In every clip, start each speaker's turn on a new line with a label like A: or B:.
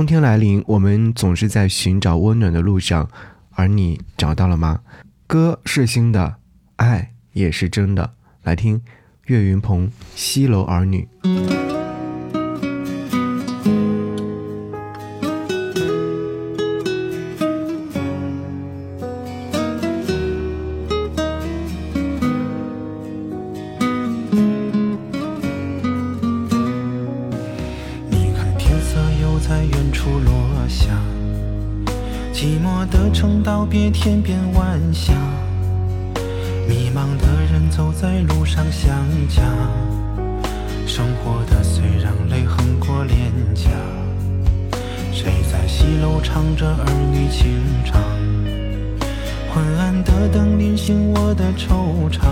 A: 冬天来临，我们总是在寻找温暖的路上，而你找到了吗？歌是新的，爱也是真的。来听岳云鹏《西楼儿女》。
B: 寞的城道别天边晚霞，迷茫的人走在路上想家，生活的虽然泪横过脸颊，谁在西楼唱着儿女情长？昏暗的灯临醒我的惆怅，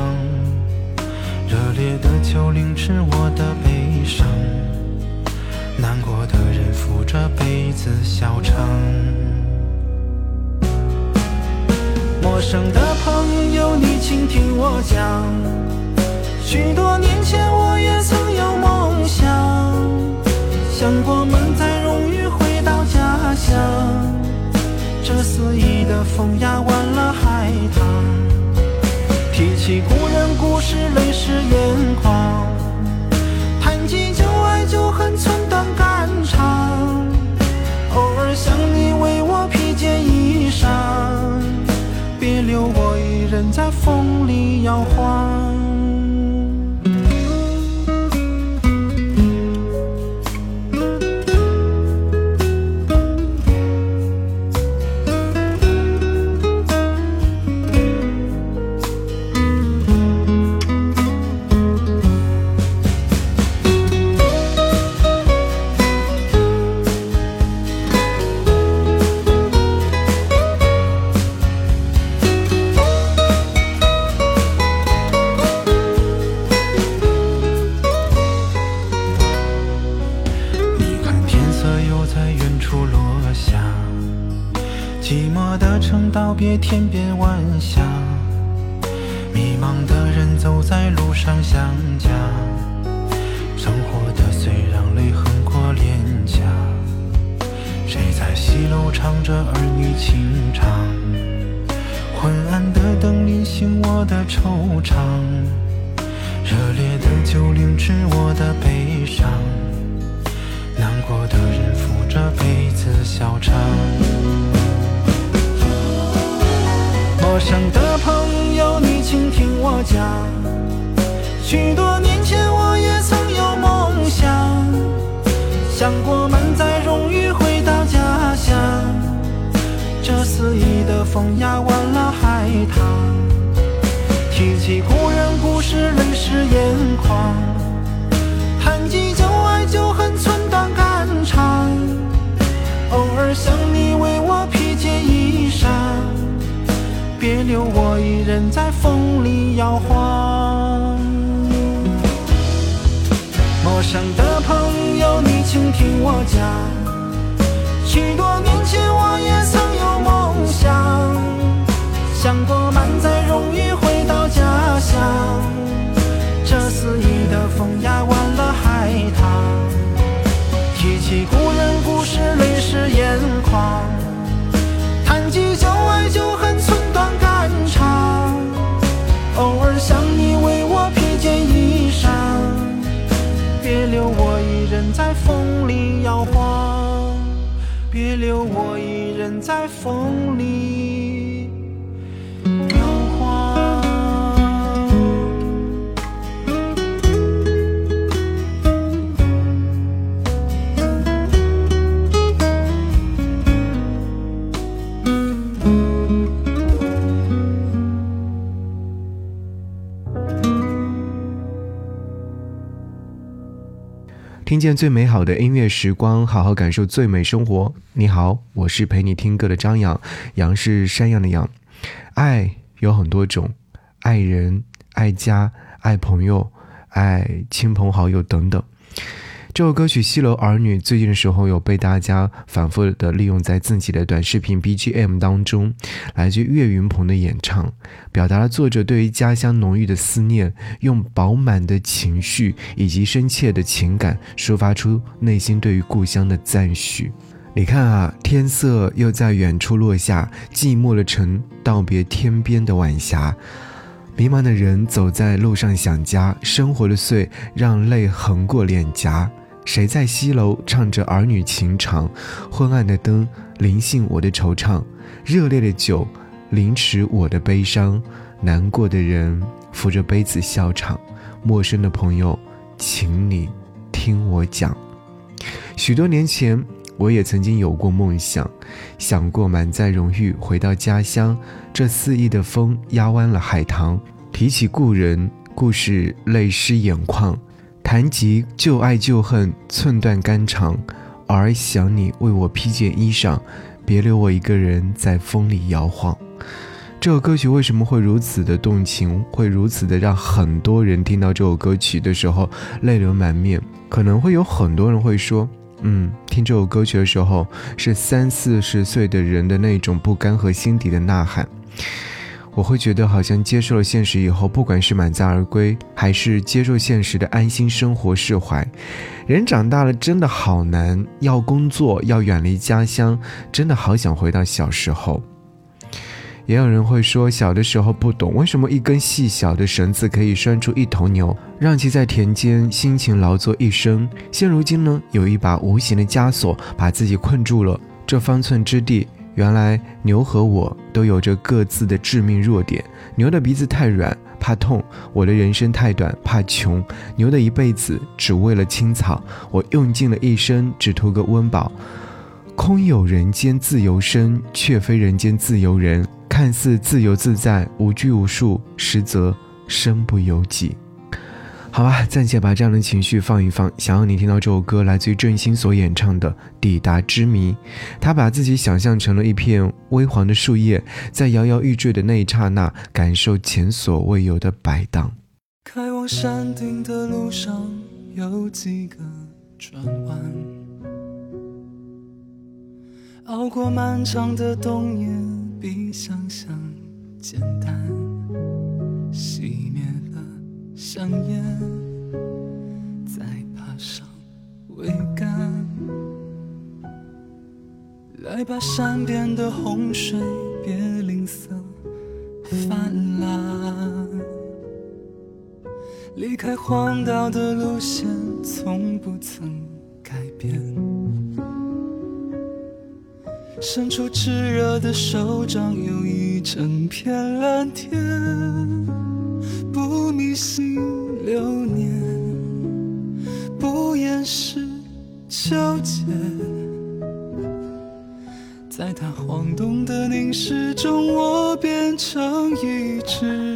B: 热烈的酒凌迟我的悲伤，难过的人扶着杯子笑唱。陌生的朋友，你请听我讲。许多年前，我也曾有梦想，想过满载荣誉回到家乡。这肆意的风压风里摇晃。的城道别天边晚霞，迷茫的人走在路上想家。生活的虽让泪横过脸颊，谁在西楼唱着儿女情长？昏暗的灯临醒我的惆怅，热烈的酒凌迟我的悲伤，难过的人扶着杯子许多年前，我也曾有梦想，想过满载荣誉回到家乡。这肆意的风压弯了海棠，提起故人故事，泪湿眼眶。谈及旧爱，旧恨寸断肝肠。偶尔想你，为我披件衣裳。别留我一人在风里摇晃。陌生的朋友，你请听我讲。许多年前，我也曾有梦想，想过满载荣誉回到家乡。这肆意的风压弯了海棠，提起故人故事，泪湿眼眶。谈及旧爱，旧恨。寸断肝肠偶尔想在风里摇晃，别留我一人在风里。
A: 听见最美好的音乐时光，好好感受最美生活。你好，我是陪你听歌的张扬，杨是山羊的羊。爱有很多种，爱人、爱家、爱朋友、爱亲朋好友等等。这首歌曲《西楼儿女》最近的时候有被大家反复的利用在自己的短视频 BGM 当中，来自岳云鹏的演唱，表达了作者对于家乡浓郁的思念，用饱满的情绪以及深切的情感，抒发出内心对于故乡的赞许。你看啊，天色又在远处落下，寂寞的城道别天边的晚霞。迷茫的人走在路上想家，生活的碎让泪横过脸颊。谁在西楼唱着儿女情长？昏暗的灯临幸我的惆怅，热烈的酒凌迟我的悲伤。难过的人扶着杯子笑场，陌生的朋友，请你听我讲。许多年前，我也曾经有过梦想，想过满载荣誉回到家乡。这肆意的风压弯了海棠，提起故人，故事泪湿眼眶。谈及旧爱旧恨，寸断肝肠。偶尔想你为我披件衣裳，别留我一个人在风里摇晃。这首歌曲为什么会如此的动情，会如此的让很多人听到这首歌曲的时候泪流满面？可能会有很多人会说。嗯，听这首歌曲的时候，是三四十岁的人的那种不甘和心底的呐喊。我会觉得，好像接受了现实以后，不管是满载而归，还是接受现实的安心生活、释怀，人长大了真的好难。要工作，要远离家乡，真的好想回到小时候。也有人会说，小的时候不懂为什么一根细小的绳子可以拴住一头牛，让其在田间辛勤劳作一生。现如今呢，有一把无形的枷锁把自己困住了。这方寸之地，原来牛和我都有着各自的致命弱点。牛的鼻子太软，怕痛；我的人生太短，怕穷。牛的一辈子只为了青草，我用尽了一生，只图个温饱。空有人间自由身，却非人间自由人。看似自由自在、无拘无束，实则身不由己。好吧，暂且把这样的情绪放一放。想要你听到这首歌，来自于郑兴所演唱的《抵达之谜》。他把自己想象成了一片微黄的树叶，在摇摇欲坠的那一刹那，感受前所未有的摆荡。
C: 开往山顶的路上有几个转弯，熬过漫长的冬夜。比想象简单，熄灭了香烟，再爬上桅杆，来吧山边的洪水别吝啬泛滥，离开荒岛的路线从不曾改变。伸出炽热的手掌，有一整片蓝天。不迷信流年，不掩饰纠结，在他晃动的凝视中，我变成一只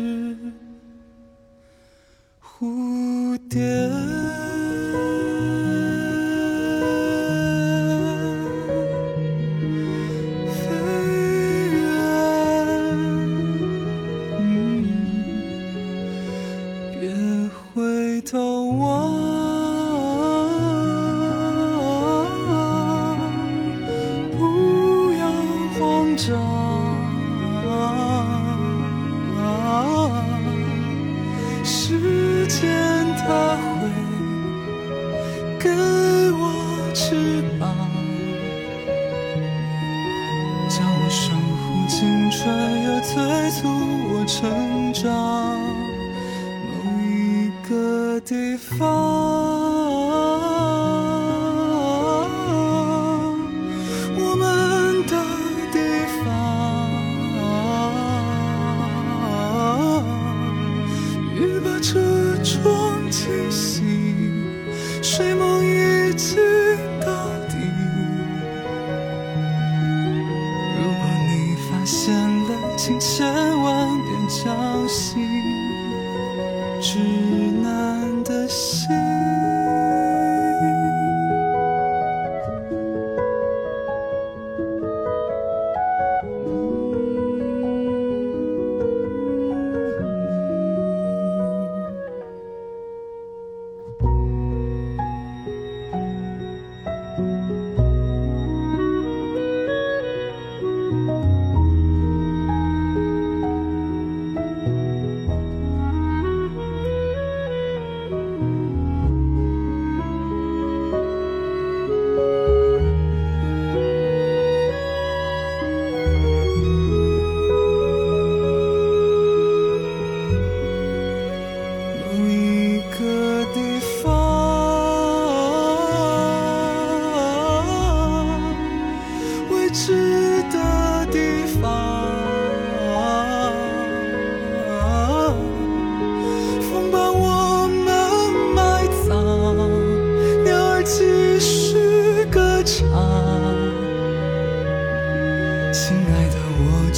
C: 成长，某一个地方，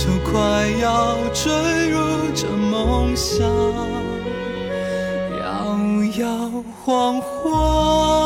C: 就快要坠入这梦乡，摇摇晃晃，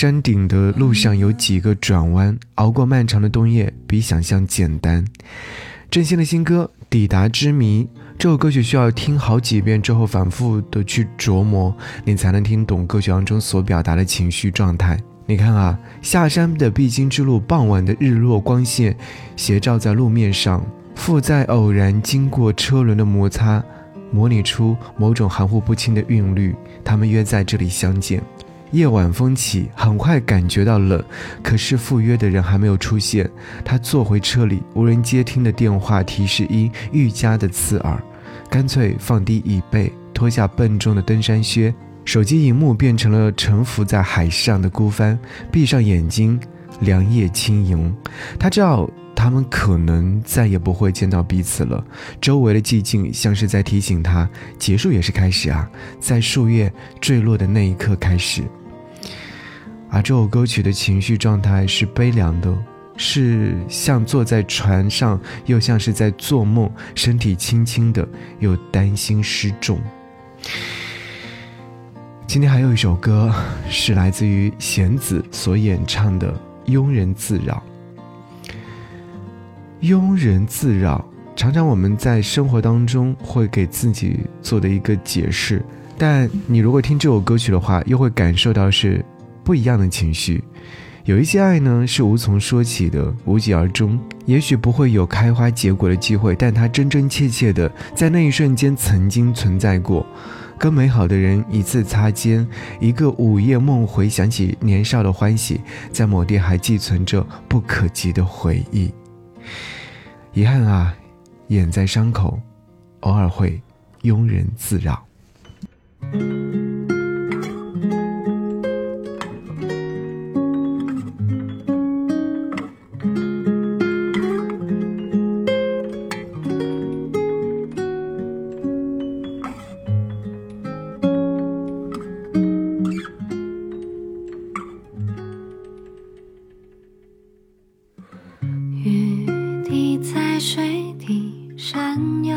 A: 山顶的路上有几个转弯，熬过漫长的冬夜比想象简单。郑兴的新歌《抵达之谜》，这首歌曲需要听好几遍之后，反复的去琢磨，你才能听懂歌曲当中所表达的情绪状态。你看啊，下山的必经之路，傍晚的日落光线斜照在路面上，负载偶然经过车轮的摩擦，模拟出某种含糊不清的韵律。他们约在这里相见。夜晚风起，很快感觉到冷，可是赴约的人还没有出现。他坐回车里，无人接听的电话提示音愈加的刺耳，干脆放低椅背，脱下笨重的登山靴，手机荧幕变成了沉浮在海上的孤帆，闭上眼睛，凉夜轻盈。他知道他们可能再也不会见到彼此了。周围的寂静像是在提醒他，结束也是开始啊，在树叶坠落的那一刻开始。而这首歌曲的情绪状态是悲凉的，是像坐在船上，又像是在做梦，身体轻轻的，又担心失重。今天还有一首歌是来自于弦子所演唱的《庸人自扰》。庸人自扰，常常我们在生活当中会给自己做的一个解释，但你如果听这首歌曲的话，又会感受到是不一样的情绪。有一些爱呢是无从说起的，无疾而终，也许不会有开花结果的机会，但它真真切切的在那一瞬间曾经存在过。跟美好的人一次擦肩，一个午夜梦回，想起年少的欢喜，在某地还寄存着不可及的回忆。遗憾啊，眼在伤口，偶尔会庸人自扰。
D: 你在水底闪耀，